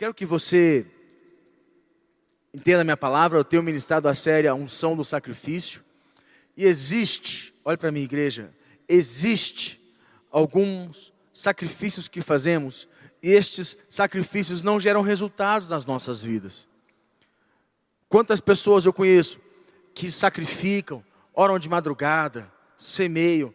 quero que você entenda a minha palavra. Eu tenho ministrado a série A Unção do Sacrifício. E existe, olhe para mim, igreja, existe alguns sacrifícios que fazemos e estes sacrifícios não geram resultados nas nossas vidas. Quantas pessoas eu conheço que sacrificam, oram de madrugada, semeiam,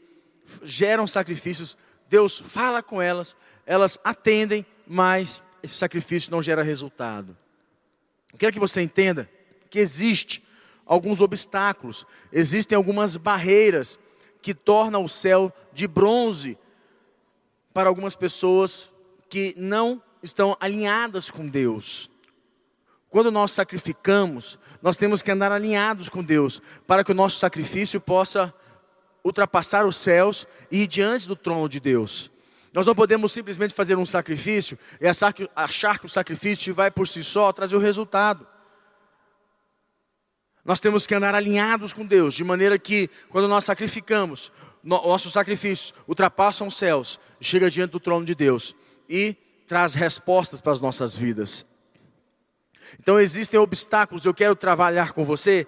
geram sacrifícios, Deus fala com elas, elas atendem, mas esse sacrifício não gera resultado. Eu quero que você entenda que existe alguns obstáculos, existem algumas barreiras que tornam o céu de bronze para algumas pessoas que não estão alinhadas com Deus. Quando nós sacrificamos, nós temos que andar alinhados com Deus, para que o nosso sacrifício possa ultrapassar os céus e ir diante do trono de Deus. Nós não podemos simplesmente fazer um sacrifício e achar que, o sacrifício vai por si só trazer o resultado. Nós temos que andar alinhados com Deus, de maneira que, quando nós sacrificamos, nossos sacrifícios ultrapassam os céus, chega diante do trono de Deus e traz respostas para as nossas vidas. Então existem obstáculos, eu quero trabalhar com você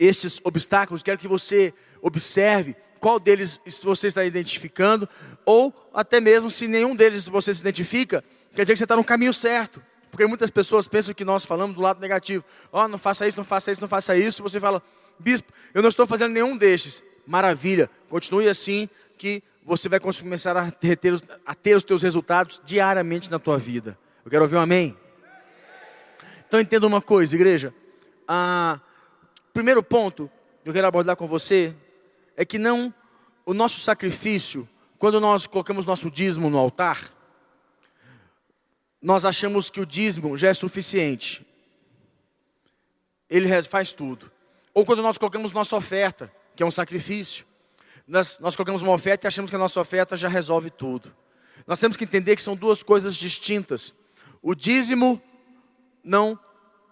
estes obstáculos, quero que você observe qual deles você está identificando, ou até mesmo se nenhum deles você se identifica, quer dizer que você está no caminho certo. Porque muitas pessoas pensam que nós falamos do lado negativo. Ó, oh, não faça isso, não faça isso, não faça isso. Você fala, bispo, eu não estou fazendo nenhum destes. Maravilha, continue assim que você vai começar a ter, a ter os teus resultados diariamente na tua vida. Eu quero ouvir um amém. Então entenda uma coisa, igreja. Ah, primeiro ponto que eu quero abordar com você é que não o nosso sacrifício, quando nós colocamos nosso dízimo no altar, nós achamos que o dízimo já é suficiente. Ele faz tudo. Ou quando nós colocamos nossa oferta, que é um sacrifício, nós, nós colocamos uma oferta e achamos que a nossa oferta já resolve tudo. Nós temos que entender que são duas coisas distintas. O dízimo não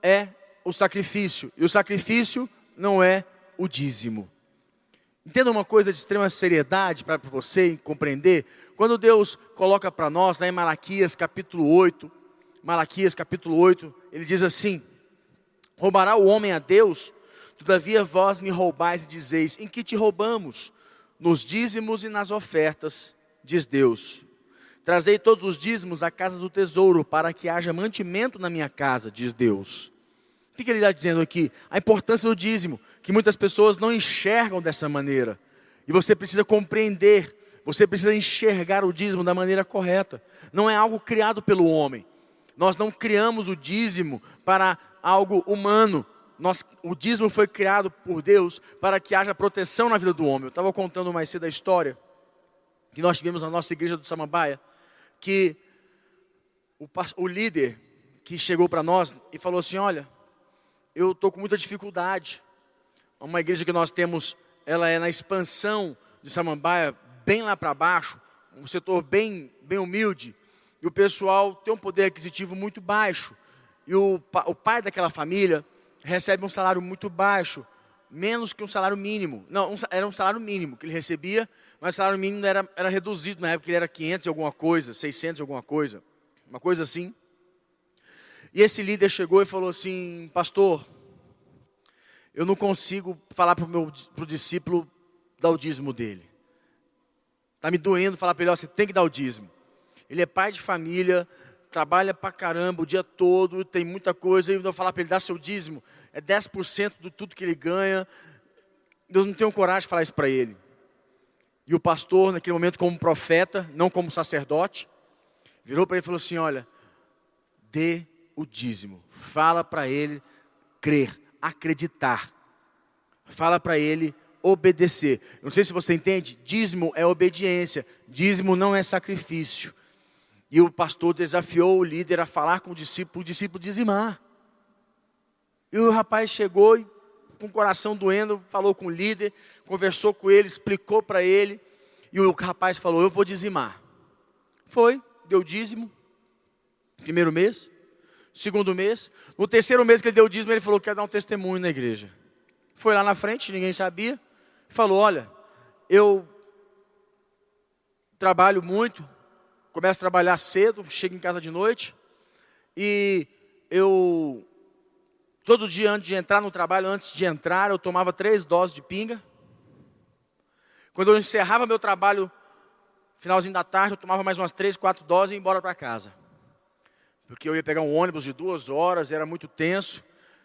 é o sacrifício, e o sacrifício não é o dízimo. Entenda uma coisa de extrema seriedade para você compreender. Quando Deus coloca para nós, em Malaquias capítulo 8, Malaquias capítulo 8, ele diz assim: Roubará o homem a Deus? Todavia vós me roubais e dizeis: Em que te roubamos? Nos dízimos e nas ofertas, diz Deus. Trazei todos os dízimos à casa do tesouro, para que haja mantimento na minha casa, diz Deus. O que ele está dizendo aqui? A importância do dízimo, que muitas pessoas não enxergam dessa maneira. E você precisa compreender, você precisa enxergar o dízimo da maneira correta. Não é algo criado pelo homem. Nós não criamos o dízimo para algo humano. Nós, o dízimo foi criado por Deus para que haja proteção na vida do homem. Eu estava contando mais cedo a história que nós tivemos na nossa igreja do Samambaia, que o, o líder que chegou para nós e falou assim: Olha, eu estou com muita dificuldade. Uma igreja que nós temos, ela é na expansão de Samambaia, bem lá para baixo, um setor bem, bem humilde, e o pessoal tem um poder aquisitivo muito baixo. E o, o pai daquela família recebe um salário muito baixo, menos que um salário mínimo. Não, um, era um salário mínimo que ele recebia, mas o salário mínimo era, era reduzido na época, ele era 500 e alguma coisa, 600 e alguma coisa, uma coisa assim. E esse líder chegou e falou assim: Pastor, eu não consigo falar para o meu pro discípulo dar o dízimo dele. Está me doendo falar para ele: Você tem que dar o dízimo. Ele é pai de família, trabalha para caramba o dia todo, tem muita coisa. E eu vou falar para ele: Dá seu dízimo. É 10% de tudo que ele ganha. Eu não tenho coragem de falar isso para ele. E o pastor, naquele momento, como profeta, não como sacerdote, virou para ele e falou assim: Olha, dê o dízimo. Fala para ele crer, acreditar. Fala para ele obedecer. Não sei se você entende, dízimo é obediência, dízimo não é sacrifício. E o pastor desafiou o líder a falar com o discípulo, o discípulo dizimar. E o rapaz chegou e, com o coração doendo, falou com o líder, conversou com ele, explicou para ele. E o rapaz falou: Eu vou dizimar. Foi, deu dízimo, primeiro mês segundo mês. No terceiro mês que ele deu o dízimo, ele falou que ia dar um testemunho na igreja. Foi lá na frente, ninguém sabia. Falou: Olha, eu trabalho muito, começo a trabalhar cedo, chego em casa de noite. E eu, todo dia antes de entrar no trabalho, antes de entrar, eu tomava três doses de pinga. Quando eu encerrava meu trabalho, finalzinho da tarde, eu tomava mais umas três, quatro doses e ia embora para casa. Porque eu ia pegar um ônibus de duas horas, era muito tenso.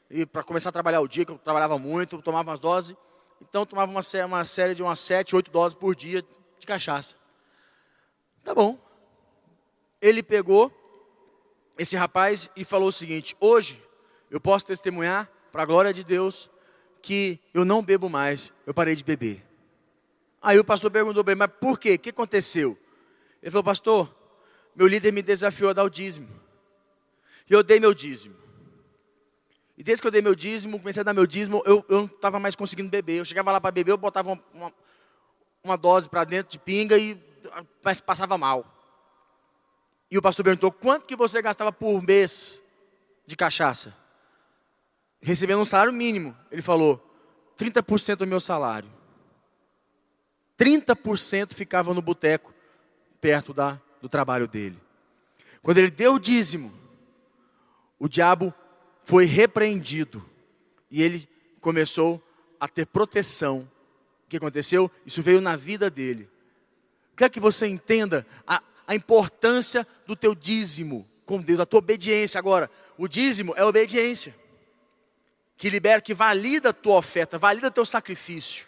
E para começar a trabalhar o dia, que eu trabalhava muito, eu tomava umas doses. Então eu tomava uma, uma série de umas sete, oito doses por dia de cachaça. Tá bom. Ele pegou esse rapaz e falou o seguinte: hoje eu posso testemunhar, para a glória de Deus, que eu não bebo mais, eu parei de beber. Aí o pastor perguntou bem, mas por quê? O que aconteceu? Ele falou, pastor, meu líder me desafiou a dar o dízimo. E eu dei meu dízimo. E desde que eu dei meu dízimo, comecei a dar meu dízimo, eu, eu não estava mais conseguindo beber. Eu chegava lá para beber, eu botava uma, uma, dose para dentro de pinga e mas passava mal. E o pastor perguntou: quanto que você gastava por mês de cachaça? Recebendo um salário mínimo. Ele falou: 30% do meu salário. 30% ficava no boteco, perto da, do trabalho dele. Quando ele deu o dízimo, o diabo foi repreendido e ele começou a ter proteção. O que aconteceu? Isso veio na vida dele. Quero que você entenda a, a importância do teu dízimo com Deus, a tua obediência. Agora, o dízimo é obediência que libera, que valida a tua oferta, valida teu sacrifício.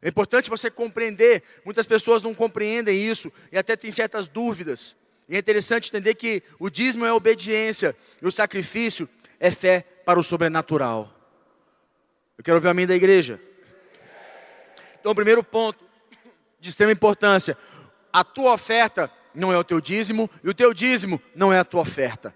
É importante você compreender, muitas pessoas não compreendem isso e até têm certas dúvidas. E é interessante entender que o dízimo é obediência e o sacrifício é fé para o sobrenatural. Eu quero ouvir a amém da igreja. Então, o primeiro ponto de extrema importância: a tua oferta não é o teu dízimo e o teu dízimo não é a tua oferta.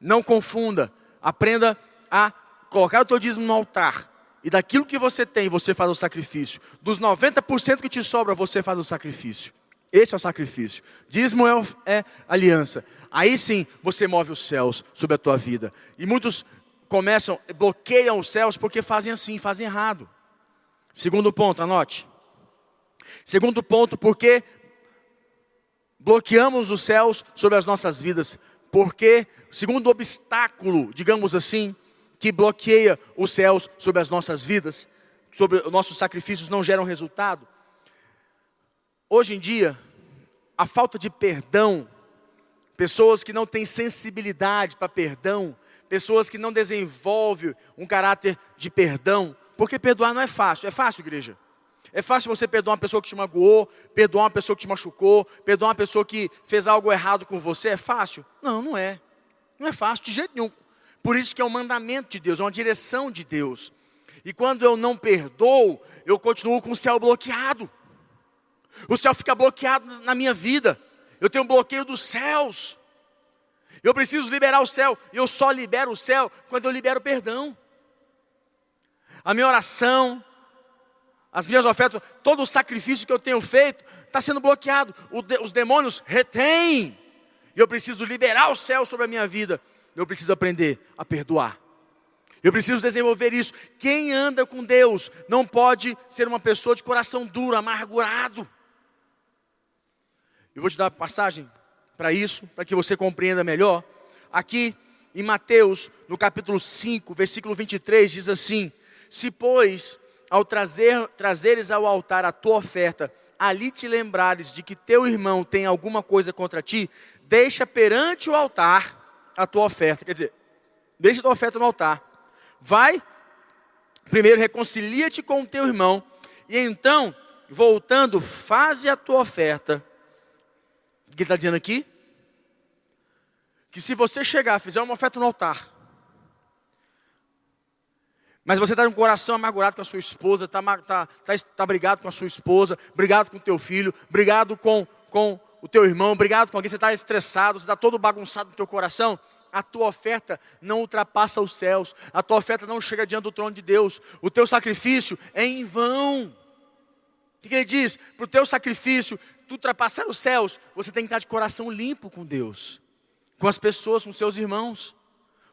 Não confunda, aprenda a colocar o teu dízimo no altar e daquilo que você tem, você faz o sacrifício. Dos 90% que te sobra, você faz o sacrifício. Esse é o sacrifício. Dízimo é, é, aliança. Aí sim você move os céus sobre a tua vida. E muitos começam, bloqueiam os céus porque fazem assim, fazem errado. Segundo ponto, anote. Segundo ponto, porque bloqueamos os céus sobre as nossas vidas. Porque, segundo obstáculo, digamos assim, que bloqueia os céus sobre as nossas vidas, sobre os nossos sacrifícios não geram resultado. Hoje em dia, a falta de perdão, pessoas que não têm sensibilidade para perdão, pessoas que não desenvolvem um caráter de perdão, porque perdoar não é fácil. É fácil, igreja? É fácil você perdoar uma pessoa que te magoou, perdoar uma pessoa que te machucou, perdoar uma pessoa que fez algo errado com você? É fácil? Não, não é. Não é fácil de jeito nenhum. Por isso que é um mandamento de Deus, é uma direção de Deus. E quando eu não perdoo, eu continuo com o céu bloqueado. O céu fica bloqueado na minha vida. Eu tenho um bloqueio dos céus. Eu preciso liberar o céu. Eu só libero o céu quando eu libero perdão. A minha oração, as minhas ofertas, todo o sacrifício que eu tenho feito está sendo bloqueado. Os demônios retêm. Eu preciso liberar o céu sobre a minha vida eu preciso aprender a perdoar. Eu preciso desenvolver isso. Quem anda com Deus não pode ser uma pessoa de coração duro, amargurado. Eu vou te dar passagem para isso, para que você compreenda melhor. Aqui em Mateus, no capítulo 5, versículo 23, diz assim: Se, pois, ao trazer, trazeres ao altar a tua oferta, ali te lembrares de que teu irmão tem alguma coisa contra ti, deixa perante o altar a tua oferta. Quer dizer, deixa a tua oferta no altar. Vai, primeiro reconcilia-te com o teu irmão, e então, voltando, faze a tua oferta. Que ele está dizendo aqui? Que se você chegar, fizer uma oferta no altar, mas você está com o coração amargurado com a sua esposa, está tá, tá, tá brigado com a sua esposa, brigado com o teu filho, brigado com, com o teu irmão, obrigado com alguém, você está estressado, você está todo bagunçado no teu coração, a tua oferta não ultrapassa os céus, a tua oferta não chega diante do trono de Deus, o teu sacrifício é em vão. O que ele diz? Para o teu sacrifício, ultrapassar os céus, você tem que estar de coração limpo com Deus, com as pessoas, com seus irmãos.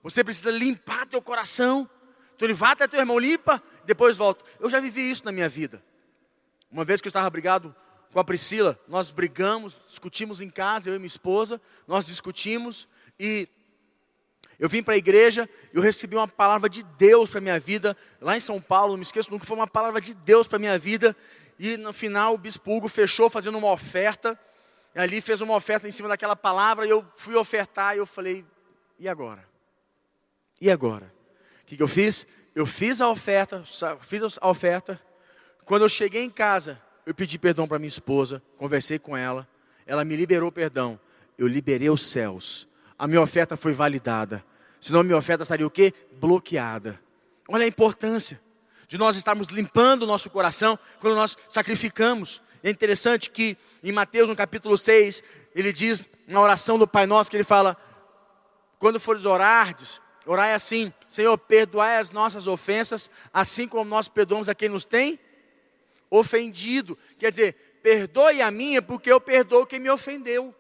Você precisa limpar teu coração. Tu ele vai até teu irmão, limpa, depois volta. Eu já vivi isso na minha vida. Uma vez que eu estava brigado com a Priscila, nós brigamos, discutimos em casa, eu e minha esposa, nós discutimos, E eu vim para a igreja, eu recebi uma palavra de Deus para minha vida, lá em São Paulo, não me esqueço nunca, foi uma palavra de Deus para minha vida. E no final o bispo Hugo fechou fazendo uma oferta, ali fez uma oferta em cima daquela palavra, e eu fui ofertar, e eu falei, e agora? E agora? O que, que eu fiz? Eu fiz a oferta, fiz a oferta. Quando eu cheguei em casa, eu pedi perdão para minha esposa, conversei com ela, ela me liberou perdão. Eu liberei os céus. A minha oferta foi validada. Senão a minha oferta estaria o quê? Bloqueada. Olha a importância de nós estarmos limpando o nosso coração quando nós sacrificamos. É interessante que em Mateus, no capítulo 6, ele diz na oração do Pai Nosso que ele fala: quando fores orardes, orai assim: Senhor, perdoai as nossas ofensas, assim como nós perdoamos a quem nos tem ofendido. Quer dizer, perdoe a minha porque eu perdoo quem me ofendeu.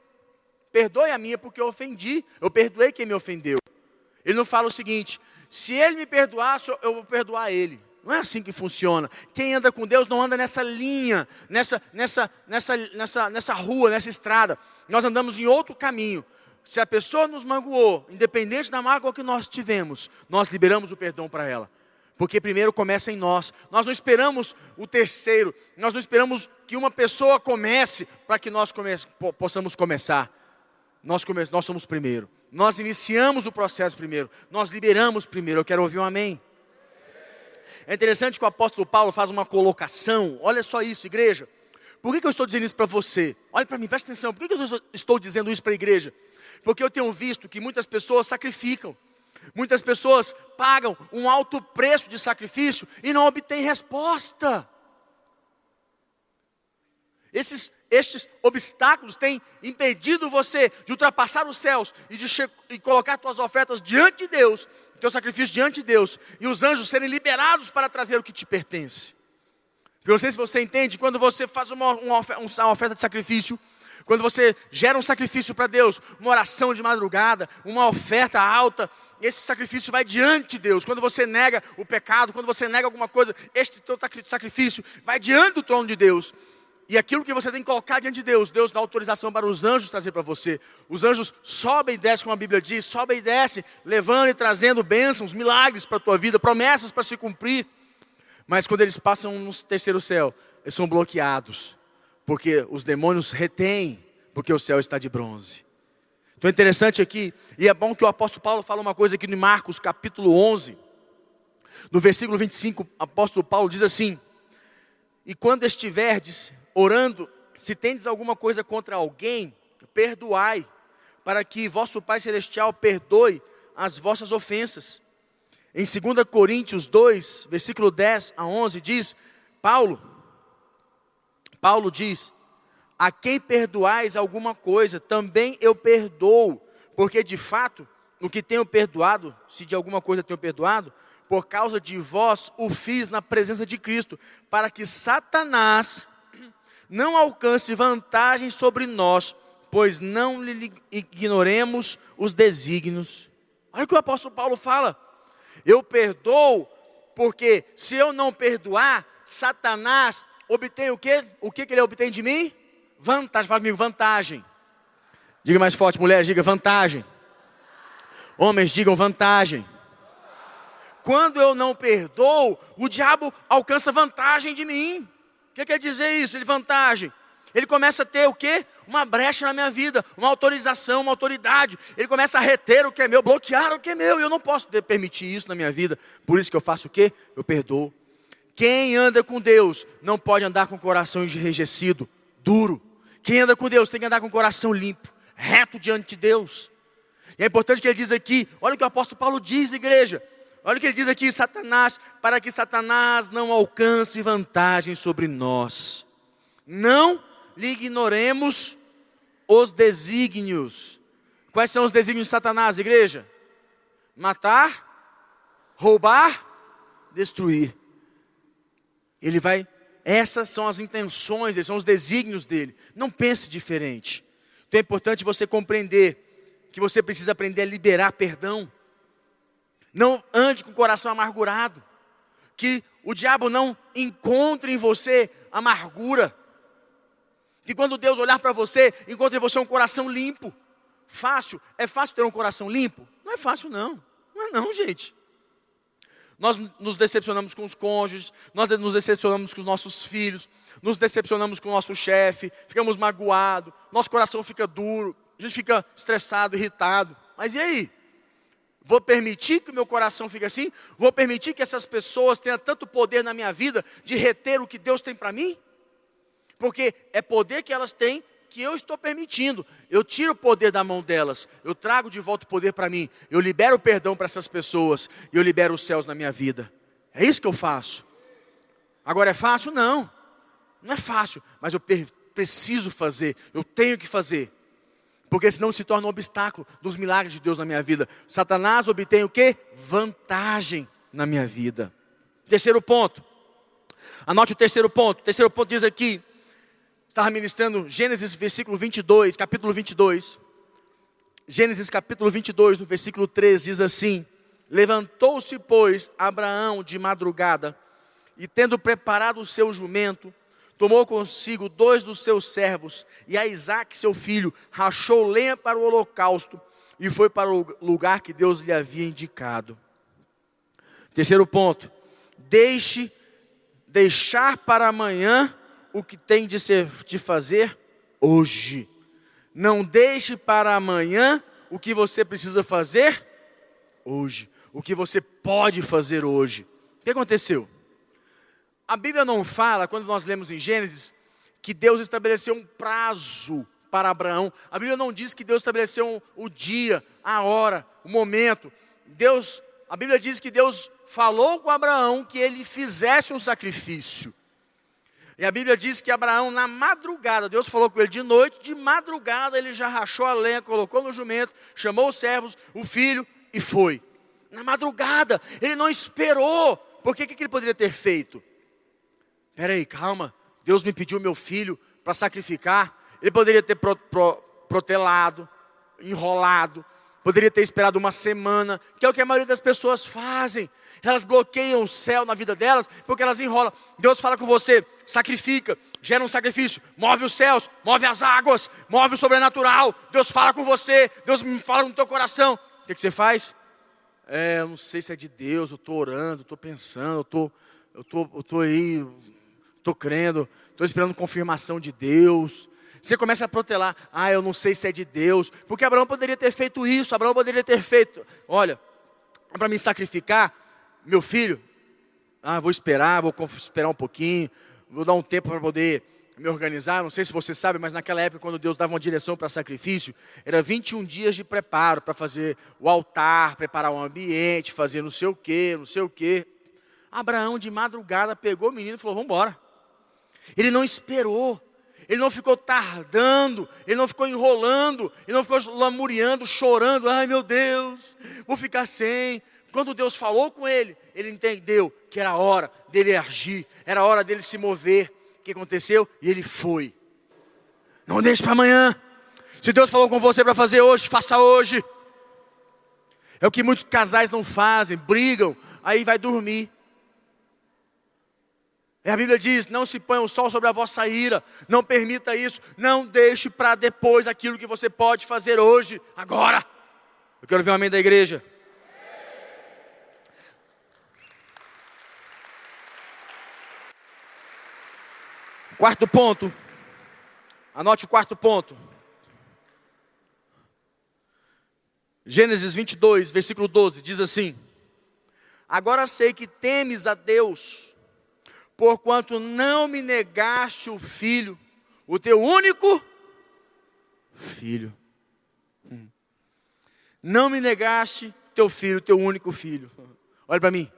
Perdoe a minha porque eu ofendi, eu perdoei quem me ofendeu. Ele não fala o seguinte: se ele me perdoar, eu vou perdoar ele. Não é assim que funciona. Quem anda com Deus não anda nessa linha, nessa, nessa, nessa, nessa, nessa rua, nessa estrada. Nós andamos em outro caminho. Se a pessoa nos magoou, independente da mágoa que nós tivemos, nós liberamos o perdão para ela. Porque primeiro começa em nós. Nós não esperamos o terceiro. Nós não esperamos que uma pessoa comece para que nós possamos começar. Nós, come nós somos primeiro. Nós iniciamos o processo primeiro. Nós liberamos primeiro. Eu quero ouvir um amém. É interessante que o apóstolo Paulo faz uma colocação. Olha só isso, igreja. Por que, que eu estou dizendo isso para você? Olha para mim, presta atenção. Por que, que eu estou dizendo isso para a igreja? Porque eu tenho visto que muitas pessoas sacrificam. Muitas pessoas pagam um alto preço de sacrifício e não obtêm resposta. Esses, estes obstáculos têm impedido você de ultrapassar os céus e de e colocar suas ofertas diante de Deus teu sacrifício diante de Deus e os anjos serem liberados para trazer o que te pertence. Eu não sei se você entende, quando você faz uma, uma, uma oferta de sacrifício, quando você gera um sacrifício para Deus, uma oração de madrugada, uma oferta alta, esse sacrifício vai diante de Deus. Quando você nega o pecado, quando você nega alguma coisa, este teu sacrifício vai diante do trono de Deus. E aquilo que você tem que colocar diante de Deus, Deus dá autorização para os anjos trazer para você. Os anjos sobem e descem, como a Bíblia diz, sobem e descem, levando e trazendo bênçãos, milagres para a tua vida, promessas para se cumprir. Mas quando eles passam no terceiro céu, eles são bloqueados, porque os demônios retêm, porque o céu está de bronze. Então é interessante aqui, e é bom que o apóstolo Paulo fala uma coisa aqui em Marcos capítulo 11, no versículo 25, o apóstolo Paulo diz assim: E quando estiverdes orando, se tendes alguma coisa contra alguém, perdoai, para que vosso Pai Celestial perdoe as vossas ofensas. Em 2 Coríntios 2, versículo 10 a 11, diz: Paulo, Paulo diz: A quem perdoais alguma coisa, também eu perdoo, porque de fato, o que tenho perdoado, se de alguma coisa tenho perdoado, por causa de vós o fiz na presença de Cristo, para que Satanás não alcance vantagem sobre nós, pois não lhe ignoremos os desígnios. Olha o que o apóstolo Paulo fala. Eu perdoo, porque se eu não perdoar, Satanás obtém o quê? O que, ele obtém de mim? Vantagem, fala comigo, vantagem. Diga mais forte, mulher, diga vantagem. Homens, digam vantagem. Quando eu não perdoo, o diabo alcança vantagem de mim que quer dizer isso? Ele vantagem. Ele começa a ter o quê? Uma brecha na minha vida, uma autorização, uma autoridade. Ele começa a reter o que é meu, bloquear o que é meu. E eu não posso permitir isso na minha vida. Por isso que eu faço o quê? Eu perdoo. Quem anda com Deus não pode andar com o coração enrijecido, duro. Quem anda com Deus tem que andar com o coração limpo, reto diante de Deus. E é importante que ele diz aqui, olha o que o apóstolo Paulo diz, igreja. Olha o que ele diz aqui, Satanás, para que Satanás não alcance vantagem sobre nós. Não lhe ignoremos os desígnios. Quais são os desígnios de Satanás, igreja? Matar, roubar, destruir. Ele vai, essas são as intenções dele, são os desígnios dele. Não pense diferente. Então é importante você compreender que você precisa aprender a liberar perdão. Não ande com o coração amargurado. Que o diabo não encontre em você amargura. Que quando Deus olhar para você, encontre em você um coração limpo. fácil. É fácil ter um coração limpo? Não é fácil, não. Não é não, gente. Nós nos decepcionamos com os cônjuges, nós nos decepcionamos com os nossos filhos, nos decepcionamos com o nosso chefe, ficamos magoados, nosso coração fica duro, a gente fica estressado, irritado. Mas e aí? Vou permitir que o meu coração fique assim? Vou permitir que essas pessoas tenham tanto poder na minha vida de reter o que Deus tem para mim? Porque é poder que elas têm que eu estou permitindo. Eu tiro o poder da mão delas, eu trago de volta o poder para mim, eu libero o perdão para essas pessoas e eu libero os céus na minha vida. É isso que eu faço. Agora é fácil? Não, não é fácil, mas eu preciso fazer, eu tenho que fazer. Porque senão se torna um obstáculo dos milagres de Deus na minha vida. Satanás obtém o que? Vantagem na minha vida. Terceiro ponto. Anote o terceiro ponto. O terceiro ponto diz aqui: estava ministrando Gênesis versículo 22, capítulo 22. Gênesis capítulo 22, no versículo 3 diz assim: Levantou-se, pois, Abraão de madrugada, e tendo preparado o seu jumento, tomou consigo dois dos seus servos e a Isaac, seu filho, rachou lenha para o holocausto e foi para o lugar que Deus lhe havia indicado. Terceiro ponto: deixe deixar para amanhã o que tem de, ser, de fazer hoje. Não deixe para amanhã o que você precisa fazer hoje. O que você pode fazer hoje. O que aconteceu? A Bíblia não fala, quando nós lemos em Gênesis, que Deus estabeleceu um prazo para Abraão. A Bíblia não diz que Deus estabeleceu o dia, a hora, o momento. Deus, a Bíblia diz que Deus falou com Abraão que ele fizesse um sacrifício. E a Bíblia diz que Abraão, na madrugada, Deus falou com ele de noite, de madrugada ele já rachou a lenha, colocou no jumento, chamou os servos, o filho e foi. Na madrugada, ele não esperou, porque o que ele poderia ter feito? Peraí, calma, Deus me pediu meu filho para sacrificar, ele poderia ter pro, pro, protelado, enrolado, Poderia ter esperado uma semana, que é o que a maioria das pessoas fazem. Elas bloqueiam o céu na vida delas, porque elas enrolam. Deus fala com você, sacrifica, gera um sacrifício, move os céus, move as águas, move o sobrenatural. Deus fala com você, Deus me fala no teu coração. O que, que você faz? É, eu não sei se é de Deus, eu estou orando, estou pensando, eu tô, estou tô, eu tô aí, estou crendo, estou esperando confirmação de Deus. Você começa a protelar, ah, eu não sei se é de Deus, porque Abraão poderia ter feito isso, Abraão poderia ter feito, olha, para me sacrificar, meu filho, ah, vou esperar, vou esperar um pouquinho, vou dar um tempo para poder me organizar. Não sei se você sabe, mas naquela época, quando Deus dava uma direção para sacrifício, era 21 dias de preparo para fazer o altar, preparar o ambiente, fazer não sei o que, não sei o que. Abraão, de madrugada, pegou o menino e falou: Vamos embora. Ele não esperou ele não ficou tardando, ele não ficou enrolando, ele não ficou lamuriando, chorando, ai meu Deus, vou ficar sem. Quando Deus falou com ele, ele entendeu que era hora dele agir, era hora dele se mover. O que aconteceu? E ele foi. Não deixe para amanhã. Se Deus falou com você para fazer hoje, faça hoje. É o que muitos casais não fazem, brigam, aí vai dormir. E a Bíblia diz: não se ponha o sol sobre a vossa ira, não permita isso, não deixe para depois aquilo que você pode fazer hoje, agora. Eu quero ver um amém da igreja. Quarto ponto, anote o quarto ponto. Gênesis 22, versículo 12, diz assim: Agora sei que temes a Deus porquanto não me negaste o filho, o teu único filho. Hum. Não me negaste teu filho, teu único filho. Olha para mim.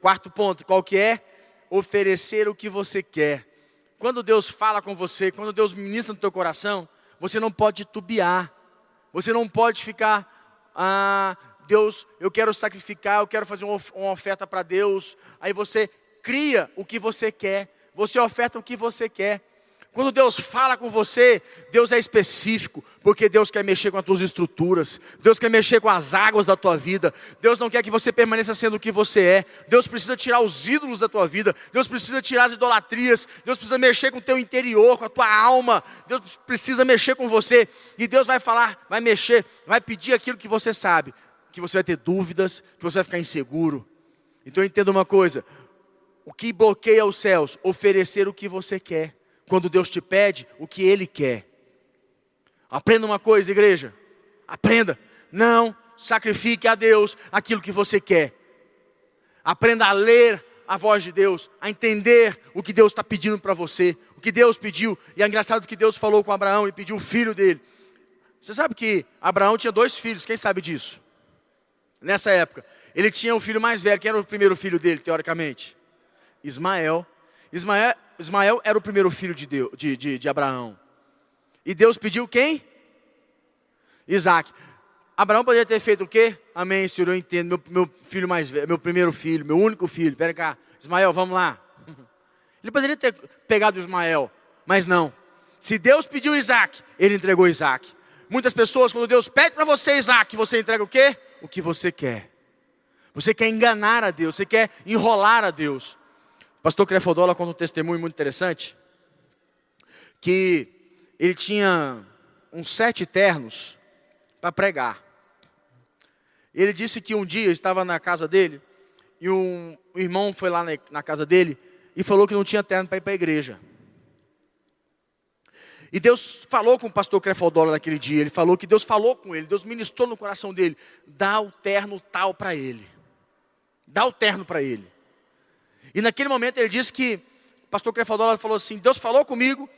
Quarto ponto, qual que é? Oferecer o que você quer. Quando Deus fala com você, quando Deus ministra no teu coração, você não pode titubear. Você não pode ficar, ah, Deus, eu quero sacrificar, eu quero fazer uma oferta para Deus. Aí você cria o que você quer, você oferta o que você quer. Quando Deus fala com você, Deus é específico, porque Deus quer mexer com as tuas estruturas, Deus quer mexer com as águas da tua vida, Deus não quer que você permaneça sendo o que você é, Deus precisa tirar os ídolos da tua vida, Deus precisa tirar as idolatrias, Deus precisa mexer com o teu interior, com a tua alma, Deus precisa mexer com você, e Deus vai falar, vai mexer, vai pedir aquilo que você sabe, que você vai ter dúvidas, que você vai ficar inseguro. Então entenda uma coisa: o que bloqueia os céus? Oferecer o que você quer quando Deus te pede o que Ele quer. Aprenda uma coisa, igreja. Aprenda. Não sacrifique a Deus aquilo que você quer. Aprenda a ler a voz de Deus, a entender o que Deus está pedindo para você, o que Deus pediu. E é engraçado que Deus falou com Abraão e pediu o filho dele. Você sabe que Abraão tinha dois filhos, quem sabe disso? Nessa época, ele tinha um filho mais velho, quem era o primeiro filho dele, teoricamente? Ismael. Ismael, Ismael era o primeiro filho de, Deus, de, de, de Abraão. E Deus pediu quem? Isaac. Abraão poderia ter feito o quê? Amém, Senhor, eu entendo. Meu, meu filho mais velho, meu primeiro filho, meu único filho. Pera cá, Ismael, vamos lá. Ele poderia ter pegado Ismael, mas não. Se Deus pediu Isaac, ele entregou Isaac. Muitas pessoas, quando Deus pede para você Isaac, você entrega o quê? O que você quer. Você quer enganar a Deus, você quer enrolar a Deus. Pastor Crefodola conta um testemunho muito interessante, que ele tinha uns sete ternos para pregar. Ele disse que um dia estava na casa dele e um, irmão foi lá na, na casa dele e falou que não tinha terno para ir para a igreja. E Deus falou com o pastor Crefodola naquele dia. Ele falou que Deus falou com ele, Deus ministrou no coração dele. Dá o terno tal para ele. Dá o terno para ele. E naquele momento ele disse que o pastor Crefodola falou assim: Deus falou comigo.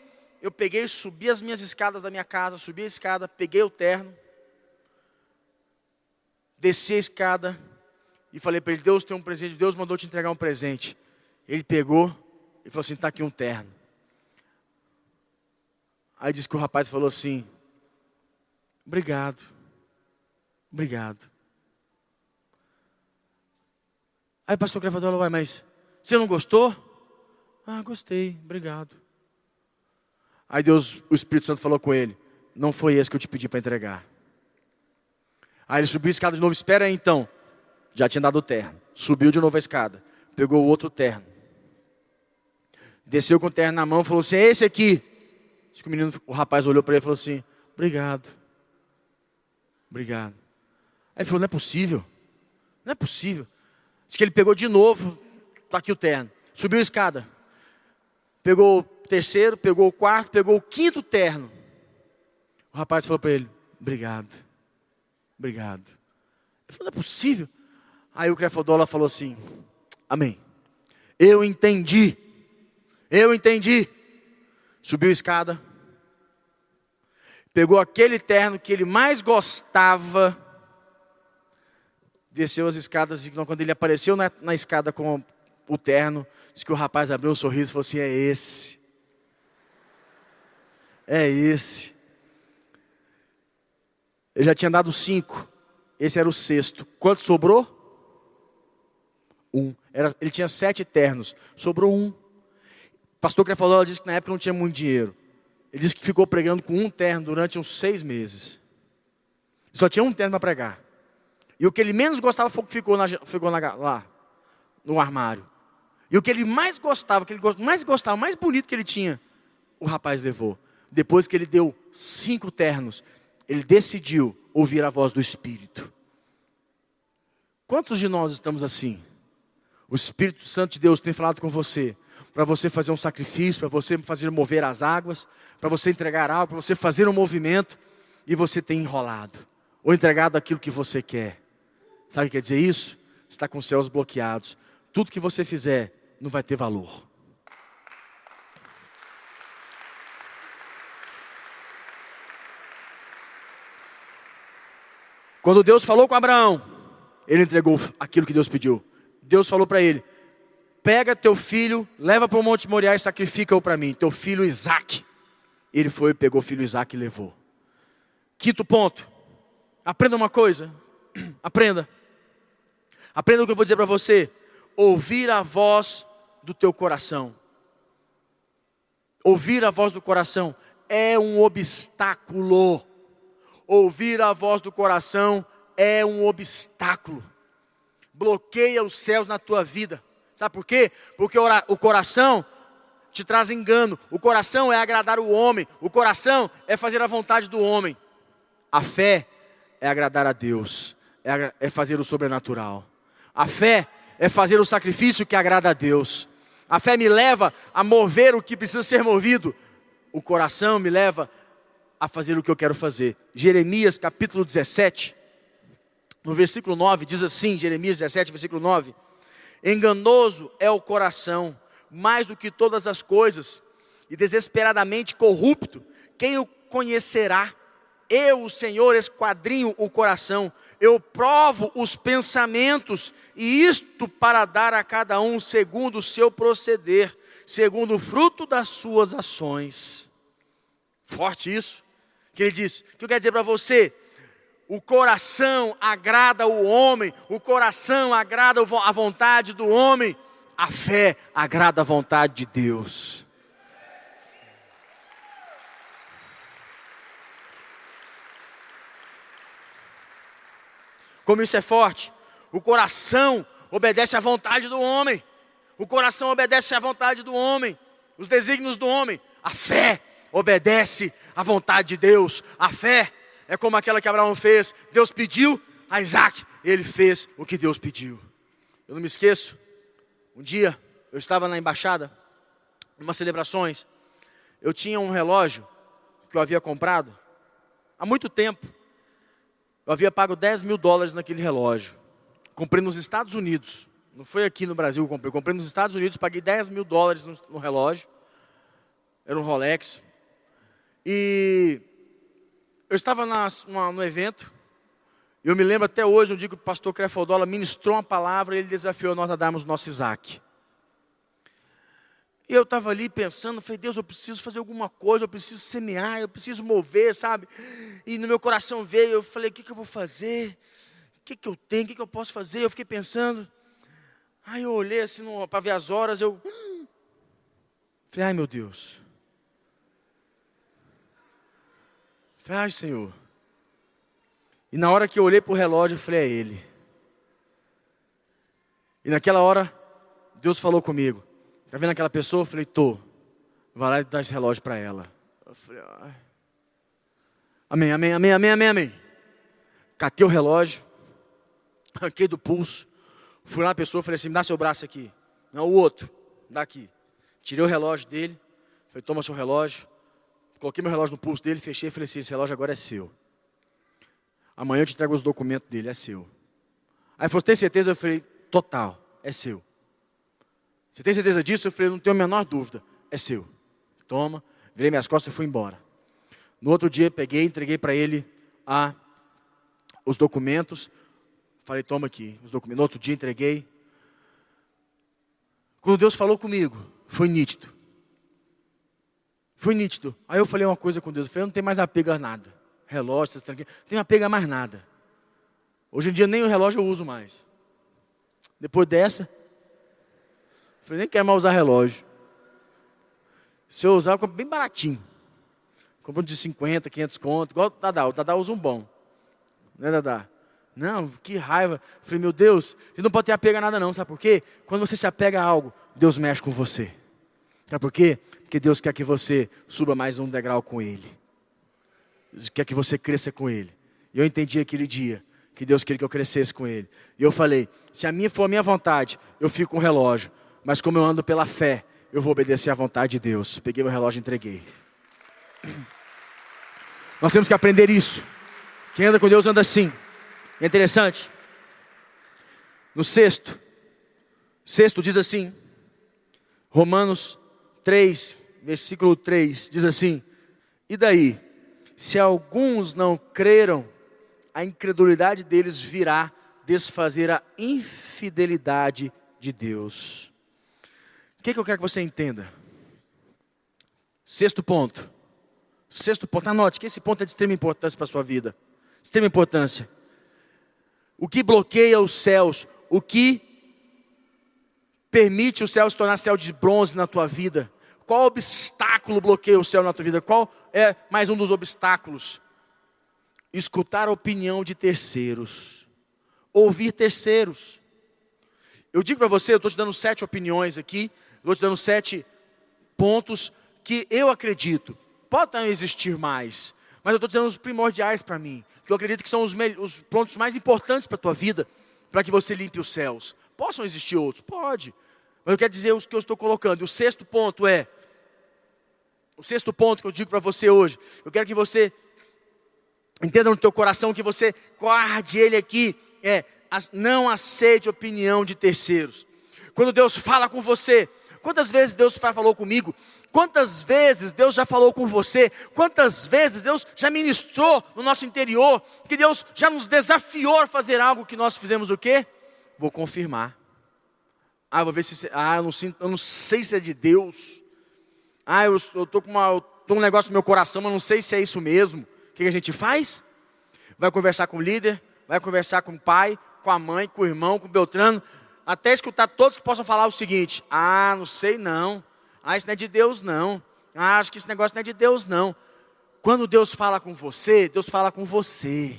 Eu peguei, subi as minhas escadas da minha casa, subi a escada, peguei o terno, desci a escada e falei para ele: Deus tem um presente, Deus mandou te entregar um presente. Ele pegou e falou assim: está aqui um terno. Aí disse que o rapaz falou assim: Obrigado, obrigado. Aí o pastor Crevadola vai, mas você não gostou? Ah, gostei, obrigado. Aí Deus, o Espírito Santo falou com ele: Não foi esse que eu te pedi para entregar. Aí ele subiu a escada de novo, espera aí então. Já tinha dado o terno. Subiu de novo a escada. Pegou o outro terno. Desceu com o terno na mão e falou assim: É esse aqui. Diz que o menino, o rapaz olhou para ele e falou assim: Obrigado. Obrigado. Aí ele falou: Não é possível. Não é possível. Diz que ele pegou de novo, está aqui o terno. Subiu a escada. Pegou o terceiro, pegou o quarto, pegou o quinto terno. O rapaz falou para ele: Obrigado. Obrigado. Ele falou: Não é possível. Aí o Crefodola falou assim: Amém. Eu entendi. Eu entendi. Subiu a escada. Pegou aquele terno que ele mais gostava desceu as escadas e quando ele apareceu na, na escada com o terno, disse que o rapaz abriu um sorriso e falou assim: É esse. É esse. Ele já tinha dado cinco. Esse era o sexto. Quanto sobrou? Um. Era, ele tinha sete ternos. Sobrou um. O pastor Crefalola disse que na época não tinha muito dinheiro. Ele disse que ficou pregando com um terno durante uns seis meses. Só tinha um terno para pregar. E o que ele menos gostava ficou, na, ficou na, lá, no armário. E o que ele mais gostava, que ele mais gostava, mais bonito que ele tinha, o rapaz levou. Depois que ele deu cinco ternos, ele decidiu ouvir a voz do Espírito. Quantos de nós estamos assim? O Espírito Santo de Deus tem falado com você, para você fazer um sacrifício, para você fazer mover as águas, para você entregar algo, para você fazer um movimento, e você tem enrolado, ou entregado aquilo que você quer. Sabe o que quer dizer isso? Está com os céus bloqueados. Tudo que você fizer não vai ter valor. Quando Deus falou com Abraão, ele entregou aquilo que Deus pediu. Deus falou para ele: Pega teu filho, leva para o Monte Moriá e sacrifica-o para mim, teu filho Isaac. Ele foi, pegou o filho Isaac e levou. Quinto ponto: aprenda uma coisa, aprenda. Aprenda o que eu vou dizer para você: ouvir a voz do teu coração. Ouvir a voz do coração é um obstáculo. Ouvir a voz do coração é um obstáculo. Bloqueia os céus na tua vida. Sabe por quê? Porque o coração te traz engano. O coração é agradar o homem. O coração é fazer a vontade do homem. A fé é agradar a Deus. É, é fazer o sobrenatural. A fé é fazer o sacrifício que agrada a Deus. A fé me leva a mover o que precisa ser movido. O coração me leva a fazer o que eu quero fazer. Jeremias capítulo 17, no versículo 9, diz assim: Jeremias 17, versículo 9: Enganoso é o coração, mais do que todas as coisas, e desesperadamente corrupto, quem o conhecerá? Eu, o Senhor, esquadrinho o coração, eu provo os pensamentos, e isto para dar a cada um segundo o seu proceder, segundo o fruto das suas ações. Forte isso. Que ele diz: o que eu quero dizer para você? O coração agrada o homem, o coração agrada a vontade do homem, a fé agrada a vontade de Deus. Como isso é forte. O coração obedece à vontade do homem. O coração obedece à vontade do homem, os desígnios do homem. A fé obedece à vontade de Deus. A fé é como aquela que Abraão fez. Deus pediu a Isaac, ele fez o que Deus pediu. Eu não me esqueço, um dia eu estava na embaixada, em umas celebrações, eu tinha um relógio que eu havia comprado há muito tempo. Eu havia pago 10 mil dólares naquele relógio. Comprei nos Estados Unidos. Não foi aqui no Brasil que comprei. Eu comprei nos Estados Unidos, paguei 10 mil dólares no, no relógio. Era um Rolex. E eu estava na, uma, no evento. Eu me lembro até hoje, um dia que o pastor Crefoldola ministrou uma palavra e ele desafiou nós a darmos nosso Isaac. E eu estava ali pensando, falei, Deus, eu preciso fazer alguma coisa, eu preciso semear, eu preciso mover, sabe? E no meu coração veio, eu falei, o que, que eu vou fazer? O que, que eu tenho? O que, que eu posso fazer? Eu fiquei pensando. Aí eu olhei assim para ver as horas, eu. Falei, ai meu Deus. Ai Senhor. E na hora que eu olhei para o relógio, eu falei, é Ele. E naquela hora, Deus falou comigo. Está vendo aquela pessoa? Eu falei, tô. Vai lá e dá esse relógio para ela. Eu falei, Ai. amém, amém, amém, amém, amém, amém. Catei o relógio, arranquei do pulso, fui lá na pessoa, falei assim, me dá seu braço aqui. Não, o outro, dá aqui. Tirei o relógio dele, falei, toma seu relógio. Coloquei meu relógio no pulso dele, fechei e falei assim, esse relógio agora é seu. Amanhã eu te entrego os documentos dele, é seu. Aí ele falou, tem certeza? Eu falei, total, é seu. Você tem certeza disso? Eu falei, não tenho a menor dúvida. É seu. Toma. Virei minhas costas e fui embora. No outro dia, peguei, entreguei para ele a, os documentos. Falei, toma aqui os documentos. No outro dia, entreguei. Quando Deus falou comigo, foi nítido. Foi nítido. Aí eu falei uma coisa com Deus. Eu falei, eu não tenho mais apego a nada. Relógio, não tenho apego a mais nada. Hoje em dia nem o relógio eu uso mais. Depois dessa, Falei, nem quero mais usar relógio. Se eu usar, eu compro bem baratinho. Compro de 50, 500 conto, igual o Dadá. O Dadá usa um bom. Né, Dadá? Não, que raiva. Falei, meu Deus, você não pode ter apego a nada não, sabe por quê? Quando você se apega a algo, Deus mexe com você. Sabe por quê? Porque Deus quer que você suba mais um degrau com Ele. Quer que você cresça com Ele. E eu entendi aquele dia que Deus queria que eu crescesse com Ele. E eu falei, se a minha for a minha vontade, eu fico com um relógio mas como eu ando pela fé, eu vou obedecer à vontade de Deus. Peguei meu relógio e entreguei. Nós temos que aprender isso. Quem anda com Deus anda assim. É interessante. No sexto, sexto diz assim, Romanos 3, versículo 3, diz assim: E daí, se alguns não creram, a incredulidade deles virá desfazer a infidelidade de Deus. O que, que eu quero que você entenda? Sexto ponto. Sexto ponto, anote que esse ponto é de extrema importância para a sua vida. Extrema importância. O que bloqueia os céus, o que permite o céu se tornar céu de bronze na tua vida, qual obstáculo bloqueia o céu na tua vida? Qual é mais um dos obstáculos? Escutar a opinião de terceiros, ouvir terceiros. Eu digo para você, eu estou te dando sete opiniões aqui, estou te dando sete pontos que eu acredito. Pode não existir mais, mas eu estou dizendo os primordiais para mim, que eu acredito que são os, os pontos mais importantes para a tua vida, para que você limpe os céus. Possam existir outros? Pode. Mas eu quero dizer os que eu estou colocando. O sexto ponto é, o sexto ponto que eu digo para você hoje, eu quero que você entenda no teu coração, que você guarde ele aqui, é, não aceite opinião de terceiros. Quando Deus fala com você, quantas vezes Deus falou comigo? Quantas vezes Deus já falou com você? Quantas vezes Deus já ministrou no nosso interior? Que Deus já nos desafiou a fazer algo que nós fizemos o quê? Vou confirmar. Ah, vou ver se. Ah, eu não, sinto, eu não sei se é de Deus. Ah, eu estou com, uma, tô um negócio no meu coração, mas não sei se é isso mesmo. O que a gente faz? Vai conversar com o líder, vai conversar com o pai, com a mãe, com o irmão, com o Beltrano, até escutar todos que possam falar o seguinte: Ah, não sei não. Ah, isso não é de Deus não. Ah, acho que esse negócio não é de Deus não. Quando Deus fala com você, Deus fala com você.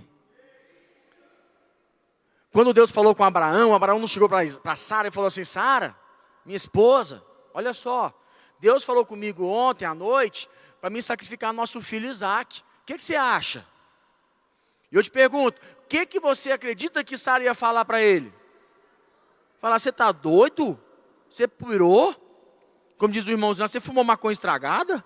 Quando Deus falou com Abraão, Abraão não chegou para Sara e falou assim: Sara, minha esposa, olha só, Deus falou comigo ontem à noite para me sacrificar nosso filho Isaac. O que, que você acha? E eu te pergunto, o que, que você acredita que Sara ia falar para ele? Falar, você está doido? Você pirou? Como diz o irmãozinho, você fumou maconha estragada?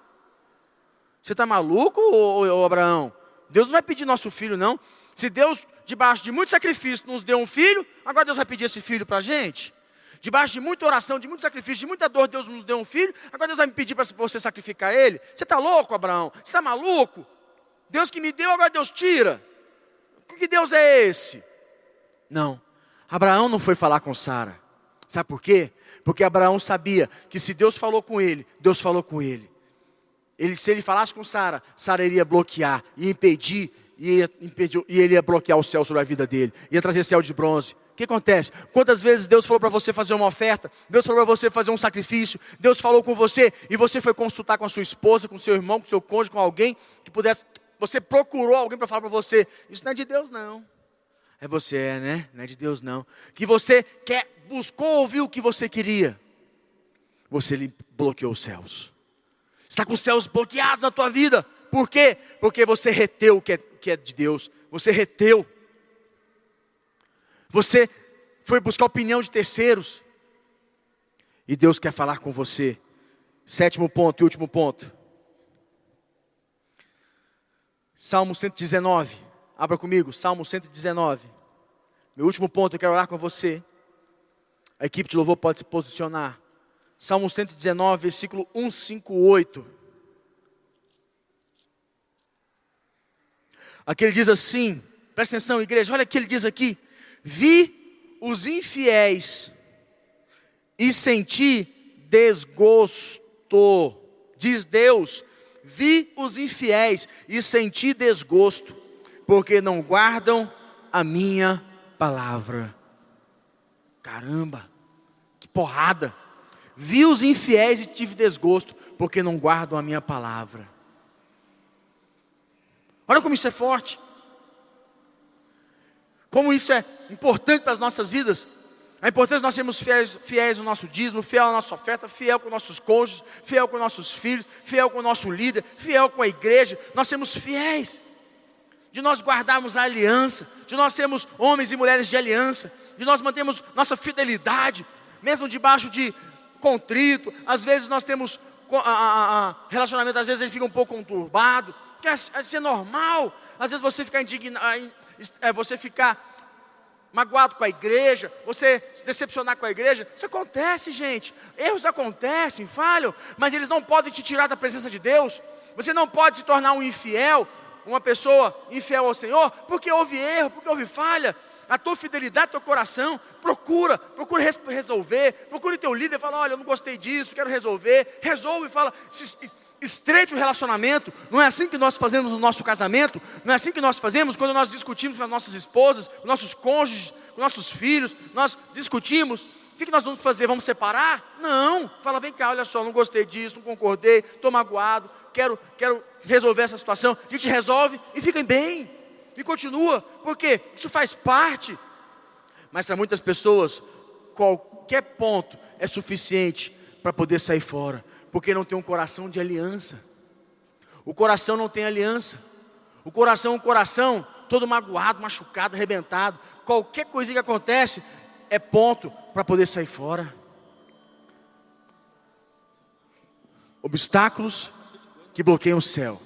Você está maluco, ô, ô, ô, Abraão? Deus não vai pedir nosso filho, não. Se Deus, debaixo de muito sacrifício, nos deu um filho, agora Deus vai pedir esse filho para a gente? Debaixo de muita oração, de muito sacrifício, de muita dor, Deus nos deu um filho, agora Deus vai me pedir para você sacrificar ele? Você está louco, Abraão? Você está maluco? Deus que me deu, agora Deus tira. Que Deus é esse? Não. Abraão não foi falar com Sara. Sabe por quê? Porque Abraão sabia que se Deus falou com ele, Deus falou com ele. ele se ele falasse com Sara, Sara iria bloquear, ia impedir, ia impedir, e ele ia bloquear o céu sobre a vida dele, ia trazer céu de bronze. O que acontece? Quantas vezes Deus falou para você fazer uma oferta, Deus falou para você fazer um sacrifício, Deus falou com você e você foi consultar com a sua esposa, com seu irmão, com seu cônjuge, com alguém que pudesse. Você procurou alguém para falar para você: Isso não é de Deus, não. É você, né? Não é de Deus, não. Que você quer, buscou ouvir o que você queria. Você bloqueou os céus. Está com os céus bloqueados na tua vida. Por quê? Porque você reteu o que é, que é de Deus. Você reteu. Você foi buscar opinião de terceiros. E Deus quer falar com você. Sétimo ponto e último ponto. Salmo 119. Abra comigo, Salmo 119. Meu último ponto, eu quero orar com você. A equipe de louvor pode se posicionar. Salmo 119, versículo 158. Aqui ele diz assim, presta atenção, igreja, olha o que ele diz aqui. Vi os infiéis e senti desgosto. Diz Deus, vi os infiéis e senti desgosto porque não guardam a minha palavra. Caramba, que porrada! Vi os infiéis e tive desgosto, porque não guardam a minha palavra. Olha como isso é forte. Como isso é importante para as nossas vidas. É importante nós sermos fiéis, fiéis no nosso dízimo, fiel na nossa oferta, fiel com nossos cônjuges, fiel com nossos filhos, fiel com o nosso líder, fiel com a igreja. Nós sermos fiéis de nós guardarmos a aliança, de nós sermos homens e mulheres de aliança, de nós mantermos nossa fidelidade, mesmo debaixo de contrito. Às vezes nós temos a, a, a relacionamento, às vezes ele fica um pouco conturbado, que é, é ser normal. Às vezes você ficar indignado, é, você ficar magoado com a igreja, você se decepcionar com a igreja, isso acontece, gente. Erros acontecem, falham, mas eles não podem te tirar da presença de Deus. Você não pode se tornar um infiel uma pessoa infiel ao Senhor, porque houve erro, porque houve falha. A tua fidelidade, teu coração, procura, procura resolver, procure teu líder, fala, olha, eu não gostei disso, quero resolver, resolve, fala, estreite o relacionamento. Não é assim que nós fazemos no nosso casamento, não é assim que nós fazemos quando nós discutimos com as nossas esposas, com nossos cônjuges, com nossos filhos, nós discutimos O que nós vamos fazer? Vamos separar? Não. Fala, vem cá, olha só, não gostei disso, não concordei, estou magoado, quero, quero resolver essa situação. A gente resolve e fica bem. E continua. Por quê? Isso faz parte. Mas para muitas pessoas, qualquer ponto é suficiente para poder sair fora. Porque não tem um coração de aliança. O coração não tem aliança. O coração é um coração todo magoado, machucado, arrebentado. Qualquer coisa que acontece é ponto para poder sair fora. Obstáculos que bloqueiam o céu.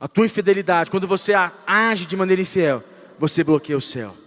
A tua infidelidade, quando você age de maneira infiel, você bloqueia o céu.